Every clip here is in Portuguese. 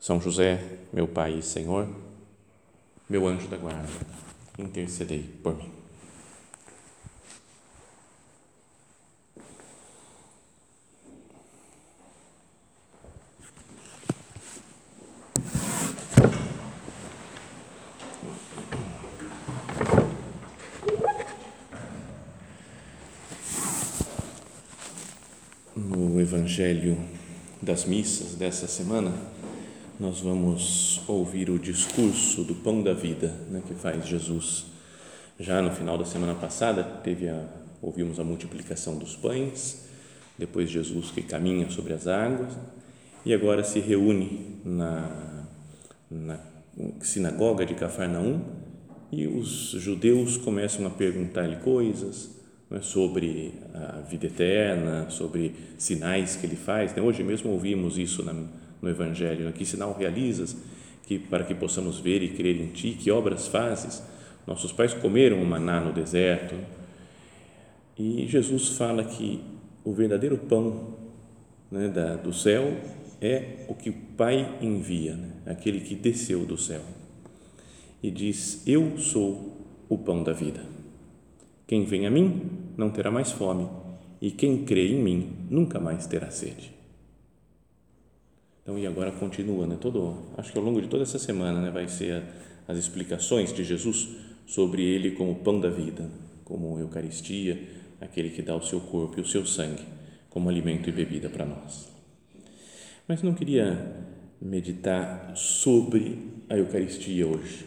são José, meu Pai e Senhor, meu anjo da guarda, intercedei por mim. No Evangelho das missas dessa semana, nós vamos ouvir o discurso do pão da vida né, que faz Jesus. Já no final da semana passada, teve a, ouvimos a multiplicação dos pães, depois Jesus que caminha sobre as águas, e agora se reúne na, na sinagoga de Cafarnaum e os judeus começam a perguntar-lhe coisas né, sobre a vida eterna, sobre sinais que ele faz. Né? Hoje mesmo ouvimos isso na no Evangelho. Que sinal realizas que para que possamos ver e crer em Ti? Que obras fazes? Nossos pais comeram o maná no deserto. E Jesus fala que o verdadeiro pão né, da, do céu é o que o Pai envia, né, aquele que desceu do céu. E diz: Eu sou o pão da vida. Quem vem a mim não terá mais fome, e quem crê em mim nunca mais terá sede. Então, e agora continua, né? Todo, acho que ao longo de toda essa semana, né, vai ser as explicações de Jesus sobre ele como pão da vida, como Eucaristia, aquele que dá o seu corpo e o seu sangue como alimento e bebida para nós. Mas não queria meditar sobre a Eucaristia hoje.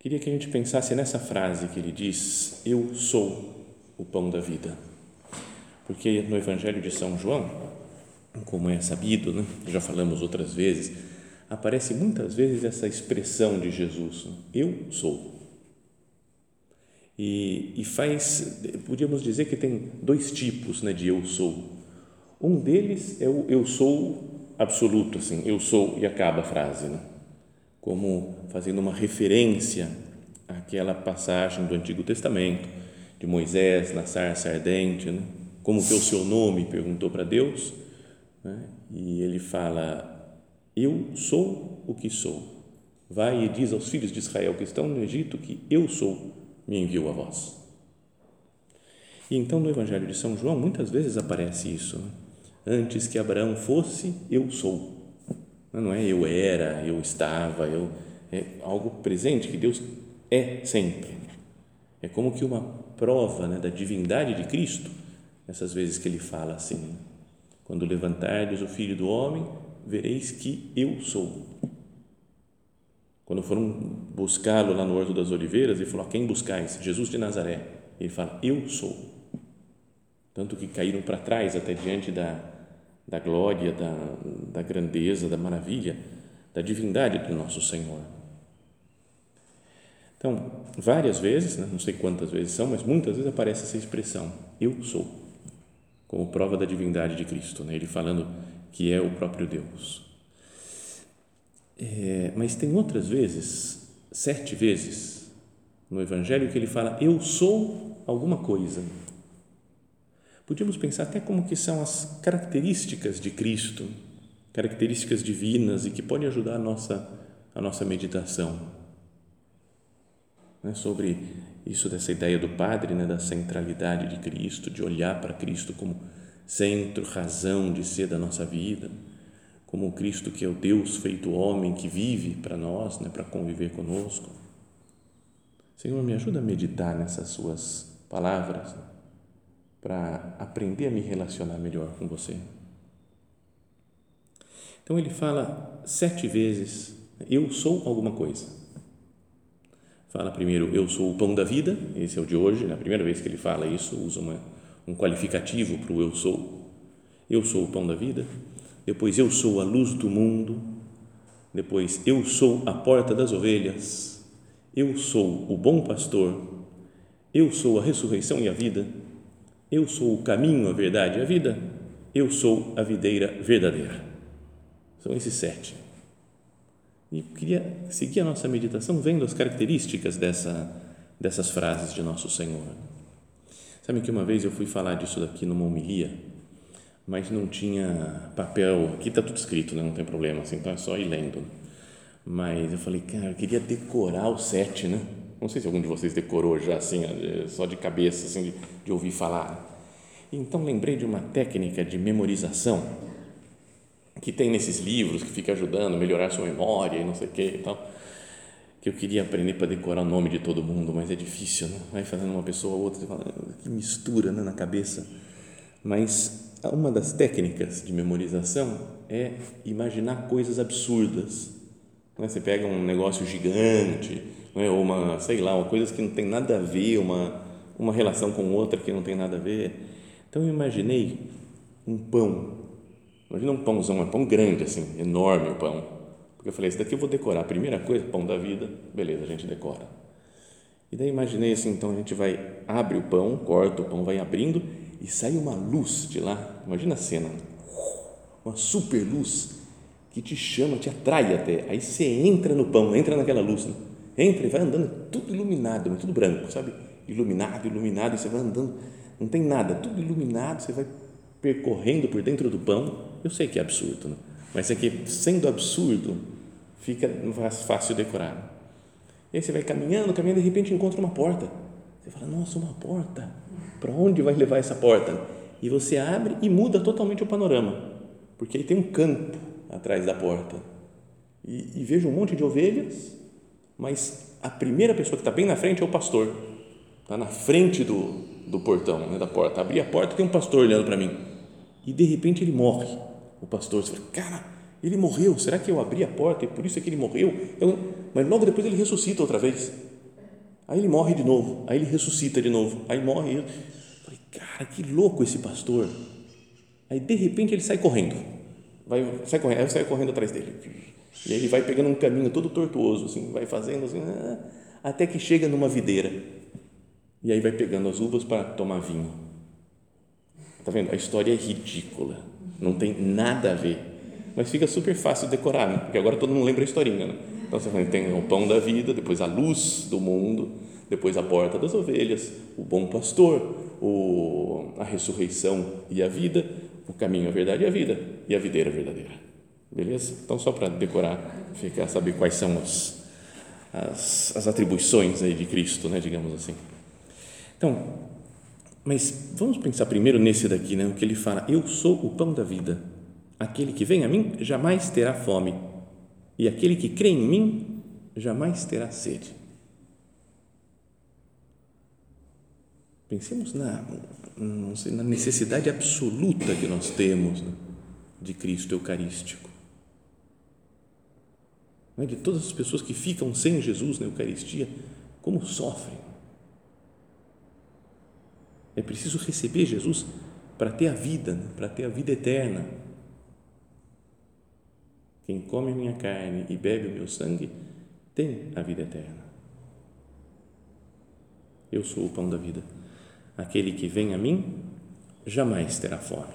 Queria que a gente pensasse nessa frase que ele diz: Eu sou o pão da vida. Porque no Evangelho de São João, como é sabido, né? já falamos outras vezes, aparece muitas vezes essa expressão de Jesus: Eu sou. E, e faz, podíamos dizer que tem dois tipos né, de eu sou. Um deles é o eu sou absoluto, assim, eu sou e acaba a frase, né? como fazendo uma referência àquela passagem do Antigo Testamento, de Moisés na sarça ardente, né? como que o seu nome? perguntou para Deus né? E ele fala: Eu sou o que sou. Vai e diz aos filhos de Israel que estão no Egito que eu sou, me enviou a vós. E então no Evangelho de São João muitas vezes aparece isso. Né? Antes que Abraão fosse, eu sou. Não é eu era, eu estava, eu é algo presente que Deus é sempre. É como que uma prova né, da divindade de Cristo, essas vezes que ele fala assim. Quando levantardes o Filho do Homem, vereis que eu sou. Quando foram buscá-lo lá no Horto das Oliveiras, ele falou: quem buscais? Jesus de Nazaré. Ele fala: Eu sou. Tanto que caíram para trás até diante da, da glória, da, da grandeza, da maravilha, da divindade do nosso Senhor. Então, várias vezes, né, não sei quantas vezes são, mas muitas vezes aparece essa expressão: Eu sou como prova da divindade de Cristo, né? ele falando que é o próprio Deus. É, mas tem outras vezes, sete vezes, no Evangelho que ele fala: Eu sou alguma coisa. Podíamos pensar até como que são as características de Cristo, características divinas e que podem ajudar a nossa, a nossa meditação. Né? Sobre isso dessa ideia do Padre, né, da centralidade de Cristo, de olhar para Cristo como centro, razão de ser da nossa vida, como o Cristo que é o Deus feito homem que vive para nós, né, para conviver conosco. Senhor, me ajuda a meditar nessas suas palavras né, para aprender a me relacionar melhor com você. Então ele fala sete vezes: Eu sou alguma coisa fala primeiro, eu sou o pão da vida, esse é o de hoje, na primeira vez que ele fala isso, usa uma, um qualificativo para o eu sou. Eu sou o pão da vida. Depois, eu sou a luz do mundo. Depois, eu sou a porta das ovelhas. Eu sou o bom pastor. Eu sou a ressurreição e a vida. Eu sou o caminho, a verdade e a vida. Eu sou a videira verdadeira. São esses sete. E queria seguir a nossa meditação vendo as características dessa, dessas frases de Nosso Senhor. Sabe que uma vez eu fui falar disso daqui numa homilia, mas não tinha papel. Aqui está tudo escrito, né? não tem problema, assim, então é só ir lendo. Mas eu falei, cara, eu queria decorar o sete, né? Não sei se algum de vocês decorou já, assim, só de cabeça, assim, de, de ouvir falar. Então lembrei de uma técnica de memorização que tem nesses livros que fica ajudando a melhorar a sua memória e não sei o que e tal, que eu queria aprender para decorar o nome de todo mundo, mas é difícil, né? Vai fazendo uma pessoa ou outra, fala, que mistura né, na cabeça. Mas uma das técnicas de memorização é imaginar coisas absurdas. Né? Você pega um negócio gigante, né? ou uma, sei lá, uma coisa que não tem nada a ver, uma, uma relação com outra que não tem nada a ver. Então eu imaginei um pão Imagina um pãozão, um pão grande assim, enorme o pão. Porque eu falei, esse daqui eu vou decorar. A primeira coisa, pão da vida, beleza, a gente decora. E daí imaginei assim, então a gente vai, abre o pão, corta o pão, vai abrindo e sai uma luz de lá. Imagina a cena, uma super luz que te chama, te atrai até. Aí você entra no pão, entra naquela luz, né? entra e vai andando tudo iluminado, tudo branco, sabe? Iluminado, iluminado, e você vai andando, não tem nada, tudo iluminado, você vai percorrendo por dentro do pão eu sei que é absurdo, né? mas é que, sendo absurdo, fica mais fácil decorar. E aí você vai caminhando, caminhando, de repente encontra uma porta. Você fala, nossa, uma porta. Para onde vai levar essa porta? E você abre e muda totalmente o panorama, porque aí tem um campo atrás da porta. E, e vejo um monte de ovelhas, mas a primeira pessoa que está bem na frente é o pastor. Está na frente do, do portão, né, da porta. Abri a porta e tem um pastor olhando para mim. E de repente ele morre o pastor, você fala, cara, ele morreu, será que eu abri a porta e por isso é que ele morreu? Eu, mas logo depois ele ressuscita outra vez. Aí ele morre de novo, aí ele ressuscita de novo, aí morre. Eu falei, cara, que louco esse pastor. Aí de repente ele sai correndo, vai, sai correndo, aí eu saio correndo atrás dele. E aí ele vai pegando um caminho todo tortuoso, assim, vai fazendo assim, ah, até que chega numa videira. E aí vai pegando as uvas para tomar vinho. Tá vendo? A história é ridícula não tem nada a ver. Mas fica super fácil decorar, né? porque agora todo mundo lembra a historinha. Né? Então você tem o pão da vida, depois a luz do mundo, depois a porta das ovelhas, o bom pastor, o, a ressurreição e a vida, o caminho, a verdade e a vida, e a videira verdadeira. Beleza? Então, só para decorar, ficar, saber quais são as, as, as atribuições aí de Cristo, né? digamos assim. Então, mas vamos pensar primeiro nesse daqui, né? o que ele fala: Eu sou o pão da vida. Aquele que vem a mim jamais terá fome, e aquele que crê em mim jamais terá sede. Pensemos na, sei, na necessidade absoluta que nós temos né, de Cristo Eucarístico. É? De todas as pessoas que ficam sem Jesus na Eucaristia, como sofrem é preciso receber Jesus para ter a vida, né? para ter a vida eterna. Quem come a minha carne e bebe o meu sangue tem a vida eterna. Eu sou o pão da vida. Aquele que vem a mim jamais terá fome.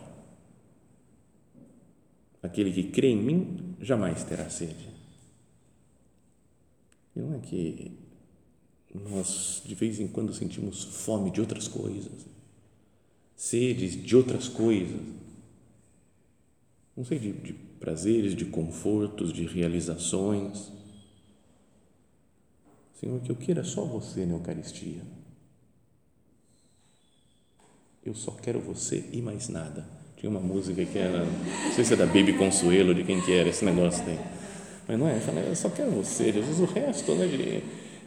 Aquele que crê em mim jamais terá sede. E não é que nós de vez em quando sentimos fome de outras coisas, sedes de outras coisas, não sei, de, de prazeres, de confortos, de realizações. Senhor, que eu queira só você na Eucaristia. Eu só quero você e mais nada. Tinha uma música que era, não sei se é da Baby Consuelo, de quem que era esse negócio daí. Mas não é, eu só quero você, Jesus, o resto, né, de,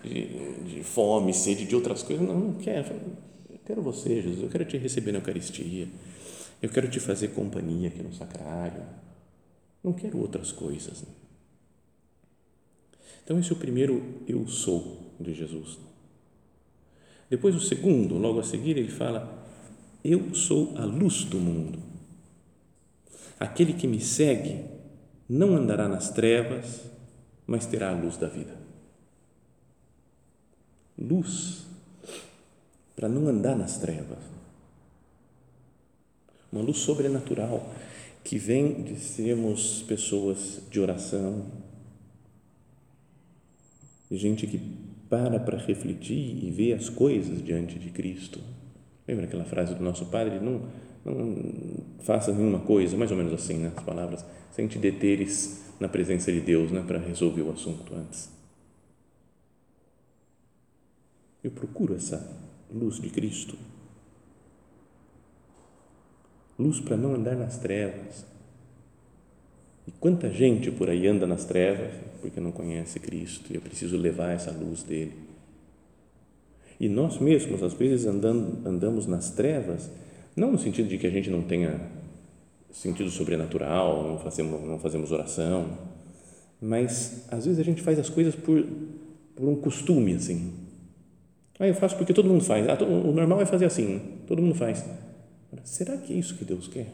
de, de fome, sede, de outras coisas, não, não quero Quero você, Jesus, eu quero te receber na Eucaristia, eu quero te fazer companhia aqui no sacrário, não quero outras coisas. Né? Então, esse é o primeiro eu sou de Jesus. Depois, o segundo, logo a seguir, ele fala: Eu sou a luz do mundo. Aquele que me segue não andará nas trevas, mas terá a luz da vida. Luz para não andar nas trevas. Uma luz sobrenatural que vem de sermos pessoas de oração, de gente que para para refletir e ver as coisas diante de Cristo. Lembra aquela frase do nosso Padre? Não, não faça nenhuma coisa, mais ou menos assim, né? as palavras, sem te deteres na presença de Deus, né? para resolver o assunto antes. Eu procuro essa luz de Cristo. Luz para não andar nas trevas. E quanta gente por aí anda nas trevas porque não conhece Cristo e eu preciso levar essa luz dele. E nós mesmos, às vezes, andando, andamos nas trevas, não no sentido de que a gente não tenha sentido sobrenatural, não fazemos, não fazemos oração, mas às vezes a gente faz as coisas por, por um costume, assim. Ah, eu faço porque todo mundo faz. Ah, o normal é fazer assim, todo mundo faz. Será que é isso que Deus quer?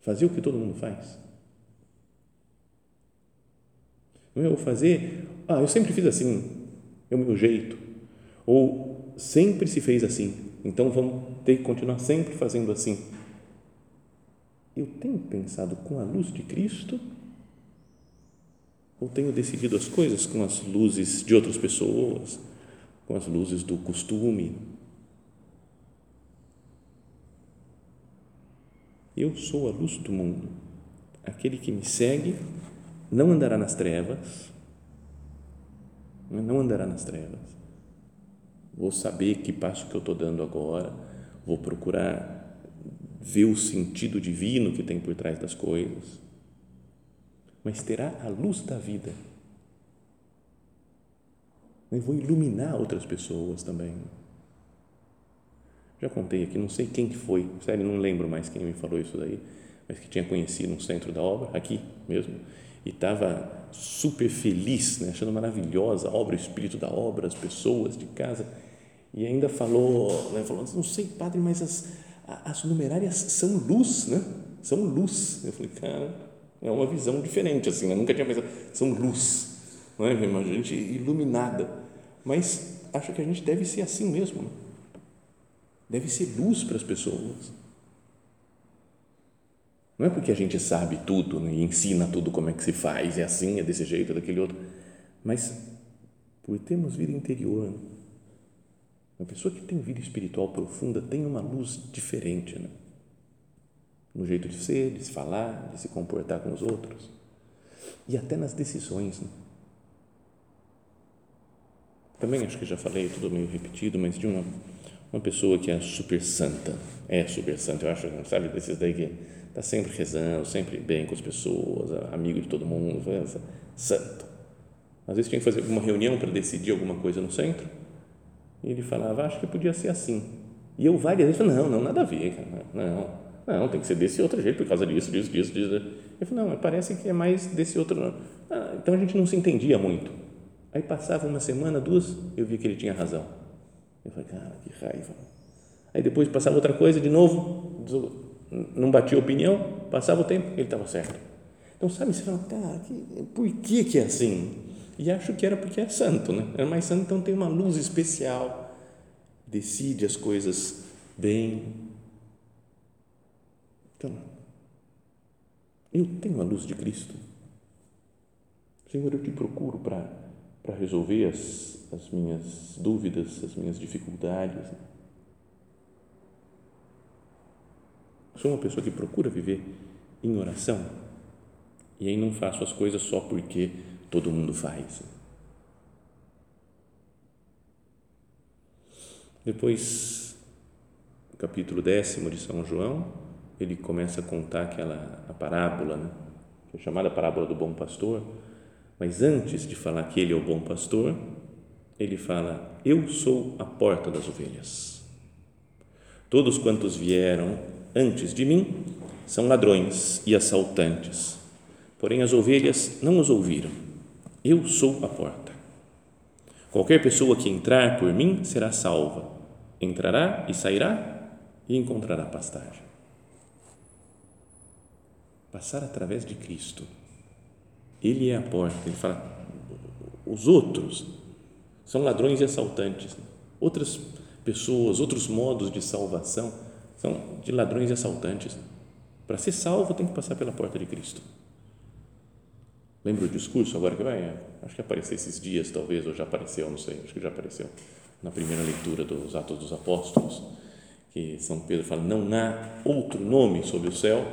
Fazer o que todo mundo faz? Não é eu fazer, ah, eu sempre fiz assim, é o meu jeito. Ou sempre se fez assim, então vamos ter que continuar sempre fazendo assim. Eu tenho pensado com a luz de Cristo ou tenho decidido as coisas com as luzes de outras pessoas, com as luzes do costume? Eu sou a luz do mundo. Aquele que me segue não andará nas trevas, não andará nas trevas. Vou saber que passo que eu estou dando agora, vou procurar ver o sentido divino que tem por trás das coisas, mas terá a luz da vida. Eu vou iluminar outras pessoas também. Já contei aqui, não sei quem que foi, sério, não lembro mais quem me falou isso daí, mas que tinha conhecido no centro da obra, aqui mesmo, e estava super feliz, né, achando maravilhosa a obra, o espírito da obra, as pessoas de casa, e ainda falou, né, falou, não sei, padre, mas as, as numerárias são luz, né? São luz. Eu falei, cara, é uma visão diferente, assim, eu nunca tinha pensado, são luz, não é? Uma gente iluminada, mas acho que a gente deve ser assim mesmo, né? deve ser luz para as pessoas não é porque a gente sabe tudo né, e ensina tudo como é que se faz, é assim, é desse jeito, é daquele outro, mas por termos vida interior. Uma pessoa que tem vida espiritual profunda tem uma luz diferente, né? no jeito de ser, de se falar, de se comportar com os outros e até nas decisões. Né? Também acho que já falei, tudo meio repetido, mas de uma, uma pessoa que é super santa, é super santa, eu acho, sabe, desses daí que está sempre rezando, sempre bem com as pessoas, amigo de todo mundo, santo. Às vezes tinha que fazer uma reunião para decidir alguma coisa no centro e ele falava, acho que podia ser assim. E eu várias vezes falei, não, não, nada a ver, não, não, tem que ser desse outro jeito por causa disso, disso, disso, disso. Eu falei, não, parece que é mais desse outro. Ah, então a gente não se entendia muito. Aí passava uma semana, duas, eu vi que ele tinha razão. Eu falei, cara, que raiva. Aí depois passava outra coisa, de novo, não batia opinião, passava o tempo, ele estava certo. Então, sabe, você fala, cara, que, por que, que é assim? E acho que era porque é santo, né? Era mais santo, então tem uma luz especial, decide as coisas bem. Então, eu tenho a luz de Cristo. Senhor, eu te procuro para, para resolver as, as minhas dúvidas, as minhas dificuldades Sou uma pessoa que procura viver em oração e aí não faço as coisas só porque todo mundo faz. Depois, capítulo décimo de São João, ele começa a contar aquela a parábola, né? é chamada parábola do bom pastor, mas antes de falar que ele é o bom pastor, ele fala: Eu sou a porta das ovelhas. Todos quantos vieram antes de mim são ladrões e assaltantes, porém as ovelhas não os ouviram. Eu sou a porta. Qualquer pessoa que entrar por mim será salva. Entrará e sairá e encontrará pastagem. Passar através de Cristo. Ele é a porta. Ele fala, os outros são ladrões e assaltantes. Outras pessoas, outros modos de salvação são de ladrões e assaltantes. Para ser salvo, tem que passar pela porta de Cristo. Lembra o discurso agora que vai? Acho que apareceu esses dias, talvez, ou já apareceu, não sei, acho que já apareceu na primeira leitura dos Atos dos Apóstolos, que São Pedro fala: Não há outro nome sob o céu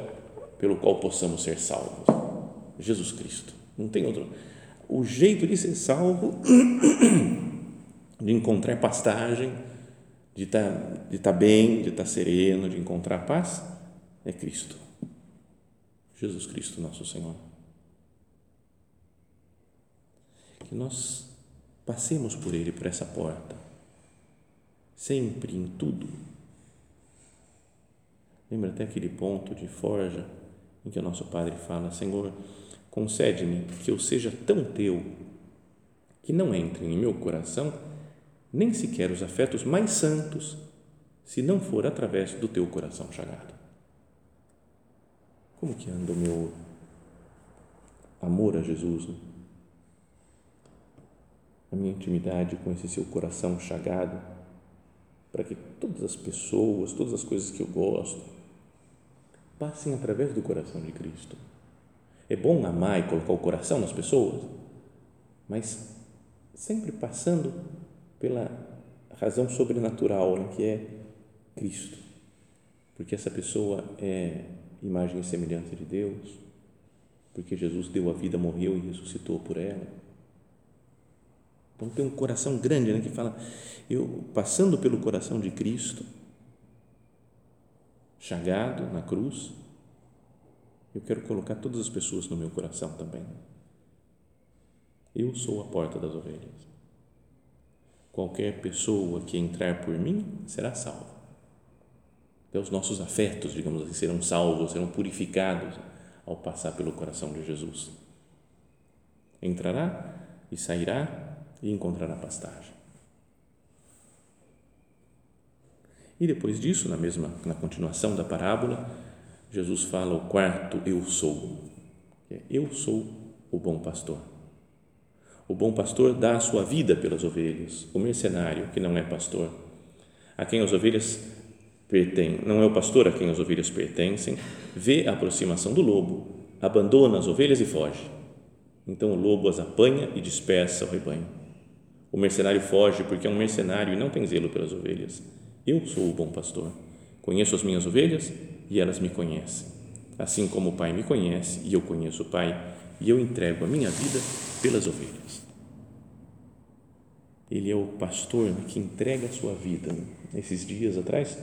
pelo qual possamos ser salvos. Jesus Cristo. Não tem outro. O jeito de ser salvo, de encontrar pastagem, de estar, tá, de estar tá bem, de estar tá sereno, de encontrar paz, é Cristo. Jesus Cristo, nosso Senhor. Que nós passemos por Ele, por essa porta, sempre, em tudo. Lembra até aquele ponto de Forja, em que o nosso Padre fala: Senhor, concede-me que eu seja tão teu que não entrem em meu coração nem sequer os afetos mais santos, se não for através do teu coração chagado. Como que anda o meu amor a Jesus? Né? A minha intimidade com esse seu coração chagado, para que todas as pessoas, todas as coisas que eu gosto, passem através do coração de Cristo. É bom amar e colocar o coração nas pessoas, mas sempre passando pela razão sobrenatural né, que é Cristo, porque essa pessoa é imagem e semelhança de Deus, porque Jesus deu a vida, morreu e ressuscitou por ela. Então tem um coração grande né, que fala, eu passando pelo coração de Cristo, chagado na cruz, eu quero colocar todas as pessoas no meu coração também. Eu sou a porta das ovelhas. Qualquer pessoa que entrar por mim será salva. Até os nossos afetos, digamos assim, serão salvos, serão purificados ao passar pelo coração de Jesus. Entrará e sairá e encontrará pastagem. E depois disso, na mesma na continuação da parábola, Jesus fala o quarto eu sou. Eu sou o bom pastor. O bom pastor dá a sua vida pelas ovelhas. O mercenário, que não é pastor, a quem as ovelhas pertencem, não é o pastor a quem as ovelhas pertencem, vê a aproximação do lobo, abandona as ovelhas e foge. Então o lobo as apanha e dispersa o rebanho. O mercenário foge porque é um mercenário e não tem zelo pelas ovelhas. Eu sou o bom pastor. Conheço as minhas ovelhas e elas me conhecem. Assim como o Pai me conhece e eu conheço o Pai, e eu entrego a minha vida pelas ovelhas. Ele é o pastor que entrega a sua vida. Esses dias atrás,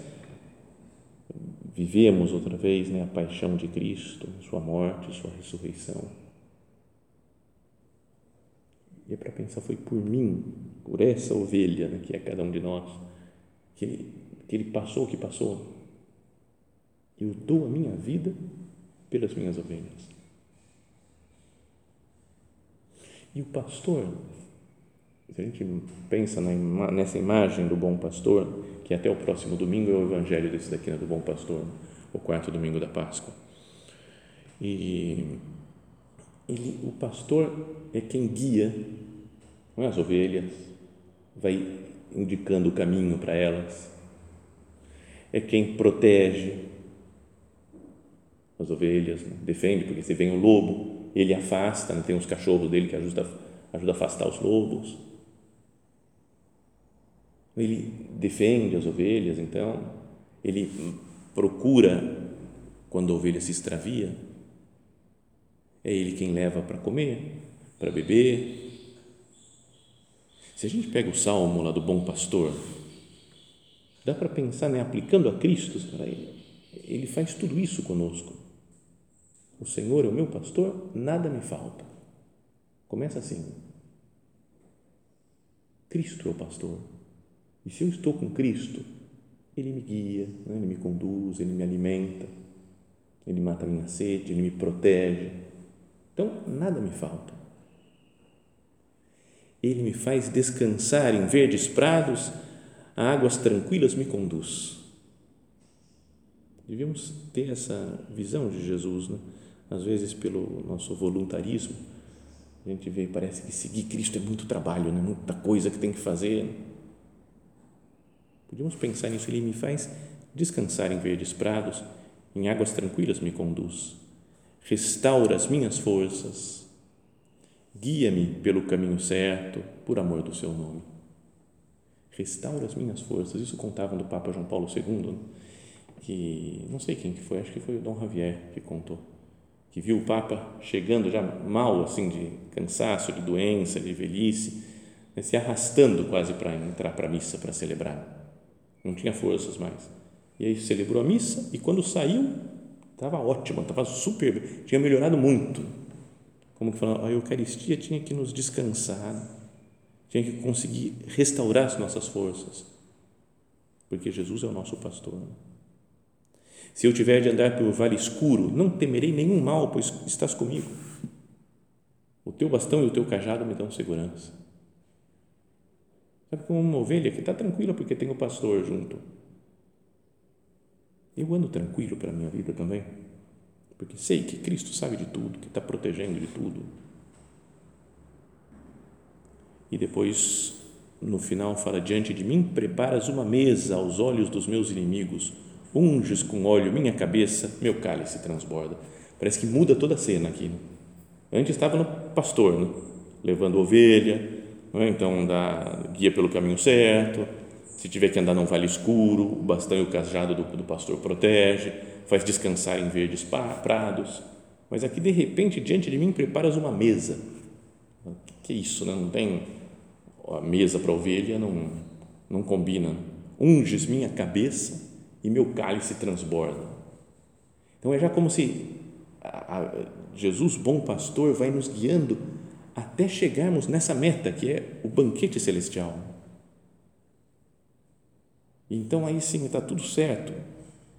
vivemos outra vez né, a paixão de Cristo, sua morte, sua ressurreição. E é para pensar, foi por mim, por essa ovelha né, que é cada um de nós, que ele, que ele passou o que passou. Eu dou a minha vida pelas minhas ovelhas. E o pastor, se a gente pensa nessa imagem do bom pastor, que até o próximo domingo é o evangelho desse daqui, né, do bom pastor, o quarto domingo da Páscoa. E ele, o pastor é quem guia é, as ovelhas, vai indicando o caminho para elas, é quem protege as ovelhas, né? defende, porque se vem o lobo, ele afasta, né? tem uns cachorros dele que ajuda, ajuda a afastar os lobos. Ele defende as ovelhas, então, ele procura quando a ovelha se extravia, é ele quem leva para comer, para beber. Se a gente pega o salmo lá do bom pastor, dá para pensar, né, aplicando a Cristo, ele faz tudo isso conosco o Senhor é o meu pastor, nada me falta. Começa assim. Cristo é o pastor. E se eu estou com Cristo, Ele me guia, né? Ele me conduz, Ele me alimenta, Ele mata a minha sede, Ele me protege. Então, nada me falta. Ele me faz descansar em verdes prados, a águas tranquilas me conduz. Devíamos ter essa visão de Jesus, né? às vezes pelo nosso voluntarismo, A gente vê, parece que seguir Cristo é muito trabalho, né? muita coisa que tem que fazer. Podíamos pensar nisso, Ele me faz descansar em verdes prados, em águas tranquilas me conduz, restaura as minhas forças, guia-me pelo caminho certo, por amor do seu nome. Restaura as minhas forças, isso contavam do Papa João Paulo II, né? que não sei quem que foi, acho que foi o Dom Javier que contou, que viu o Papa chegando já mal, assim, de cansaço, de doença, de velhice, né, se arrastando quase para entrar para a missa, para celebrar. Não tinha forças mais. E aí celebrou a missa e quando saiu, estava ótimo, estava super, tinha melhorado muito. Como que falando, a Eucaristia tinha que nos descansar, tinha que conseguir restaurar as nossas forças, porque Jesus é o nosso pastor. Se eu tiver de andar pelo vale escuro, não temerei nenhum mal, pois estás comigo. O teu bastão e o teu cajado me dão segurança. Sabe como uma ovelha que está tranquila porque tem o pastor junto. Eu ando tranquilo para a minha vida também, porque sei que Cristo sabe de tudo, que está protegendo de tudo. E depois, no final, fala: Diante de mim preparas uma mesa aos olhos dos meus inimigos unges com óleo minha cabeça, meu cálice transborda. Parece que muda toda a cena aqui. Né? Antes estava no pastor, né? levando ovelha, né? então dá, guia pelo caminho certo. Se tiver que andar num vale escuro, o bastão e o cajado do, do pastor protege, faz descansar em verdes prados. Mas aqui, de repente, diante de mim, preparas uma mesa. Que é isso, né? não tem a mesa para ovelha, não, não combina. Unges minha cabeça e meu cálice transborda. Então é já como se a, a, Jesus, bom pastor, vai nos guiando até chegarmos nessa meta que é o banquete celestial. Então aí sim está tudo certo.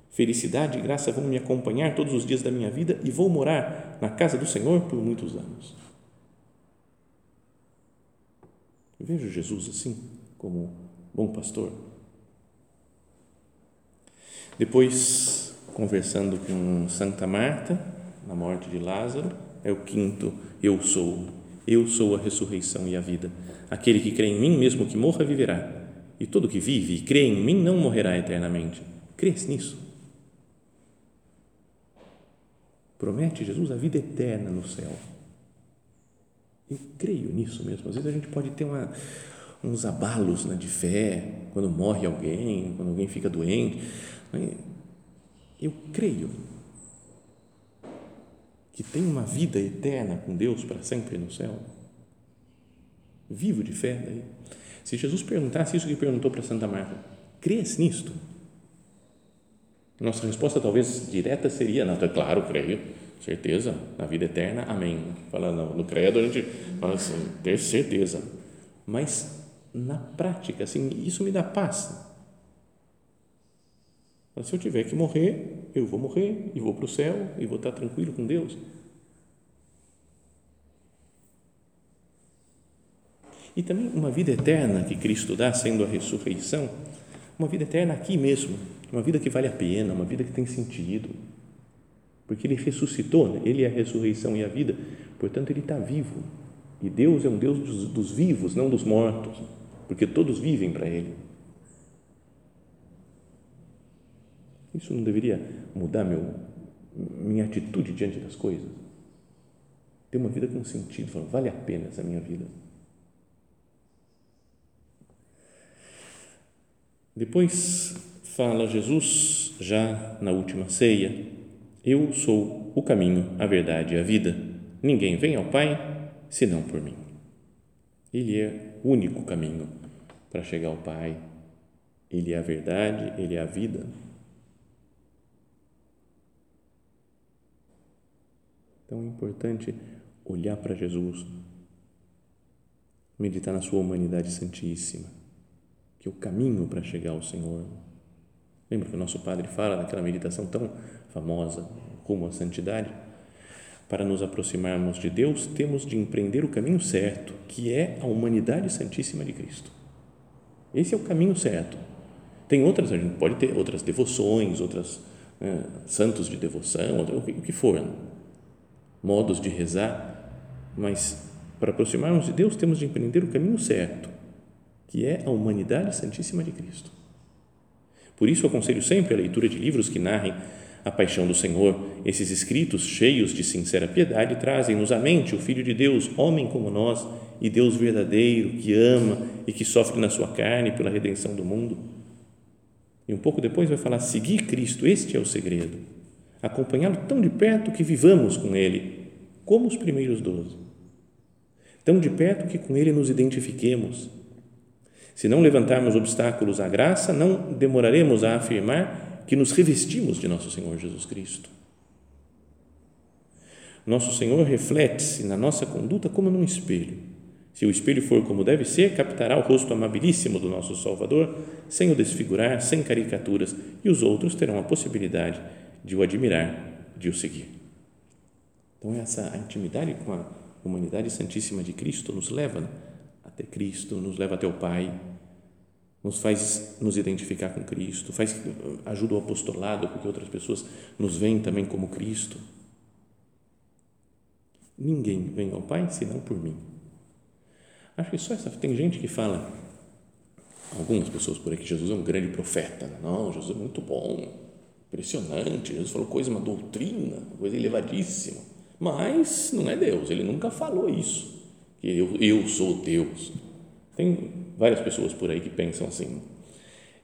Felicidade e graça vão me acompanhar todos os dias da minha vida e vou morar na casa do Senhor por muitos anos. Eu vejo Jesus assim, como bom pastor. Depois, conversando com Santa Marta, na morte de Lázaro, é o quinto, eu sou. Eu sou a ressurreição e a vida. Aquele que crê em mim, mesmo que morra, viverá. E todo que vive e crê em mim não morrerá eternamente. Crês nisso? Promete Jesus a vida eterna no céu. Eu creio nisso mesmo. Às vezes a gente pode ter uma, uns abalos né, de fé quando morre alguém, quando alguém fica doente. Eu creio que tem uma vida eterna com Deus para sempre no céu. Vivo de fé daí. Se Jesus perguntasse isso que perguntou para Santa Marta, crês nisto? Nossa resposta talvez direta seria, não, é claro, creio, certeza, na vida eterna, amém. Fala, no, no credo a gente fala assim, ter certeza. Mas na prática, assim, isso me dá paz se eu tiver que morrer, eu vou morrer e vou para o céu e vou estar tranquilo com Deus. E também uma vida eterna que Cristo dá, sendo a ressurreição, uma vida eterna aqui mesmo, uma vida que vale a pena, uma vida que tem sentido. Porque Ele ressuscitou, né? Ele é a ressurreição e a vida, portanto, Ele está vivo. E Deus é um Deus dos, dos vivos, não dos mortos, porque todos vivem para Ele. Isso não deveria mudar meu, minha atitude diante das coisas? Ter uma vida com sentido, falar, vale a pena essa minha vida. Depois fala Jesus, já na última ceia, eu sou o caminho, a verdade e a vida. Ninguém vem ao Pai senão por mim. Ele é o único caminho para chegar ao Pai. Ele é a verdade, ele é a vida. Então é importante olhar para Jesus, meditar na sua humanidade santíssima, que é o caminho para chegar ao Senhor. Lembra que o nosso Padre fala naquela meditação tão famosa, como a santidade? Para nos aproximarmos de Deus, temos de empreender o caminho certo, que é a humanidade santíssima de Cristo. Esse é o caminho certo. Tem outras, a gente pode ter outras devoções, outras né, santos de devoção, o que for modos de rezar, mas para aproximarmos de Deus, temos de empreender o caminho certo, que é a humanidade santíssima de Cristo. Por isso, aconselho sempre a leitura de livros que narrem a paixão do Senhor. Esses escritos, cheios de sincera piedade, trazem-nos à mente o Filho de Deus, homem como nós, e Deus verdadeiro, que ama e que sofre na sua carne pela redenção do mundo. E um pouco depois vai falar: seguir Cristo, este é o segredo. Acompanhá-lo tão de perto que vivamos com Ele, como os primeiros doze. Tão de perto que com Ele nos identifiquemos. Se não levantarmos obstáculos à graça, não demoraremos a afirmar que nos revestimos de nosso Senhor Jesus Cristo. Nosso Senhor reflete-se na nossa conduta como num espelho. Se o espelho for como deve ser, captará o rosto amabilíssimo do nosso Salvador, sem o desfigurar, sem caricaturas, e os outros terão a possibilidade de o admirar, de o seguir. Então, essa intimidade com a humanidade santíssima de Cristo nos leva até Cristo, nos leva até o Pai, nos faz nos identificar com Cristo, faz ajuda o apostolado, porque outras pessoas nos veem também como Cristo. Ninguém vem ao Pai senão por mim. Acho que só essa. Tem gente que fala, algumas pessoas por aí, que Jesus é um grande profeta. Não, Jesus é muito bom, impressionante. Jesus falou coisa, uma doutrina, coisa elevadíssima. Mas não é Deus, ele nunca falou isso, que eu, eu sou Deus. Tem várias pessoas por aí que pensam assim.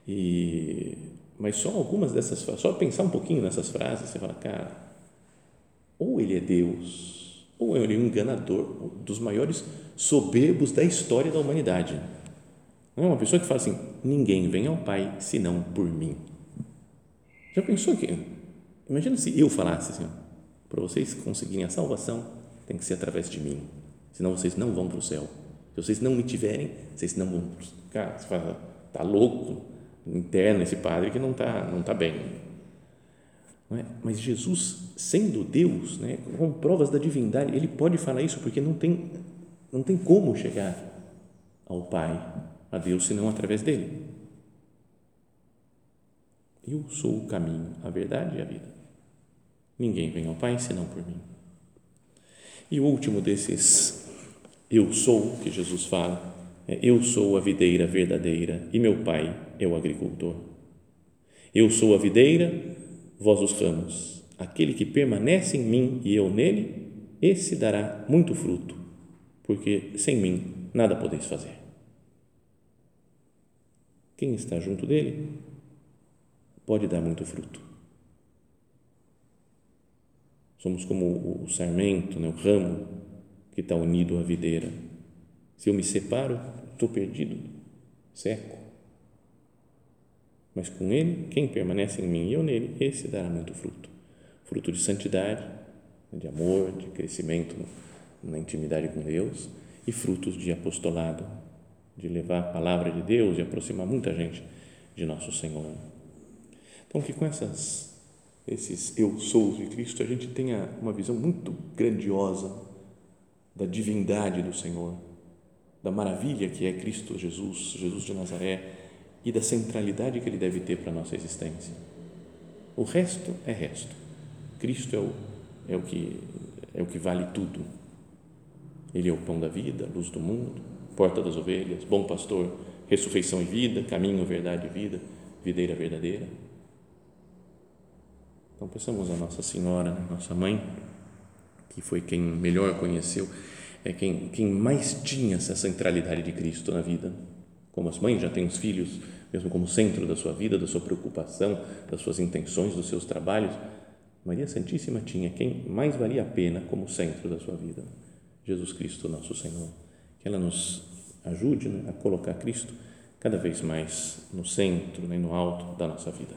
E, mas só algumas dessas só pensar um pouquinho nessas frases, você fala, cara, ou ele é Deus ou ele é um enganador, dos maiores soberbos da história da humanidade. Não é uma pessoa que fala assim: ninguém vem ao Pai senão por mim. Já pensou que? Imagina se eu falasse assim: para vocês conseguirem a salvação, tem que ser através de mim, senão vocês não vão para o céu. Se vocês não me tiverem, vocês não vão. Cara, você fala, tá louco, interno esse padre que não tá, não tá bem é? Mas Jesus, sendo Deus, né, com provas da divindade, ele pode falar isso porque não tem, não tem como chegar ao Pai, a Deus, senão através dele. Eu sou o caminho, a verdade e a vida. Ninguém vem ao Pai senão por mim. E o último desses eu sou que Jesus fala é eu sou a videira verdadeira e meu Pai é o agricultor. Eu sou a videira vós os ramos. Aquele que permanece em mim e eu nele, esse dará muito fruto, porque sem mim nada podeis fazer. Quem está junto dele pode dar muito fruto. Somos como o sarmento, né, o ramo que está unido à videira. Se eu me separo, estou perdido, seco. Mas com Ele, quem permanece em mim e eu nele, esse dará muito fruto. Fruto de santidade, de amor, de crescimento na intimidade com Deus e frutos de apostolado, de levar a palavra de Deus e aproximar muita gente de nosso Senhor. Então, que com essas, esses eu sou de Cristo, a gente tenha uma visão muito grandiosa da divindade do Senhor, da maravilha que é Cristo Jesus, Jesus de Nazaré e da centralidade que ele deve ter para a nossa existência. O resto é resto. Cristo é o, é o, que, é o que vale tudo. Ele é o pão da vida, luz do mundo, porta das ovelhas, bom pastor, ressurreição e vida, caminho, verdade e vida, videira verdadeira. Então, pensamos a Nossa Senhora, né, nossa mãe, que foi quem melhor conheceu, é quem, quem mais tinha essa centralidade de Cristo na vida como as mães já têm os filhos mesmo como centro da sua vida, da sua preocupação, das suas intenções, dos seus trabalhos, Maria Santíssima tinha quem mais valia a pena como centro da sua vida, Jesus Cristo, nosso Senhor. Que ela nos ajude né, a colocar Cristo cada vez mais no centro, né, no alto da nossa vida.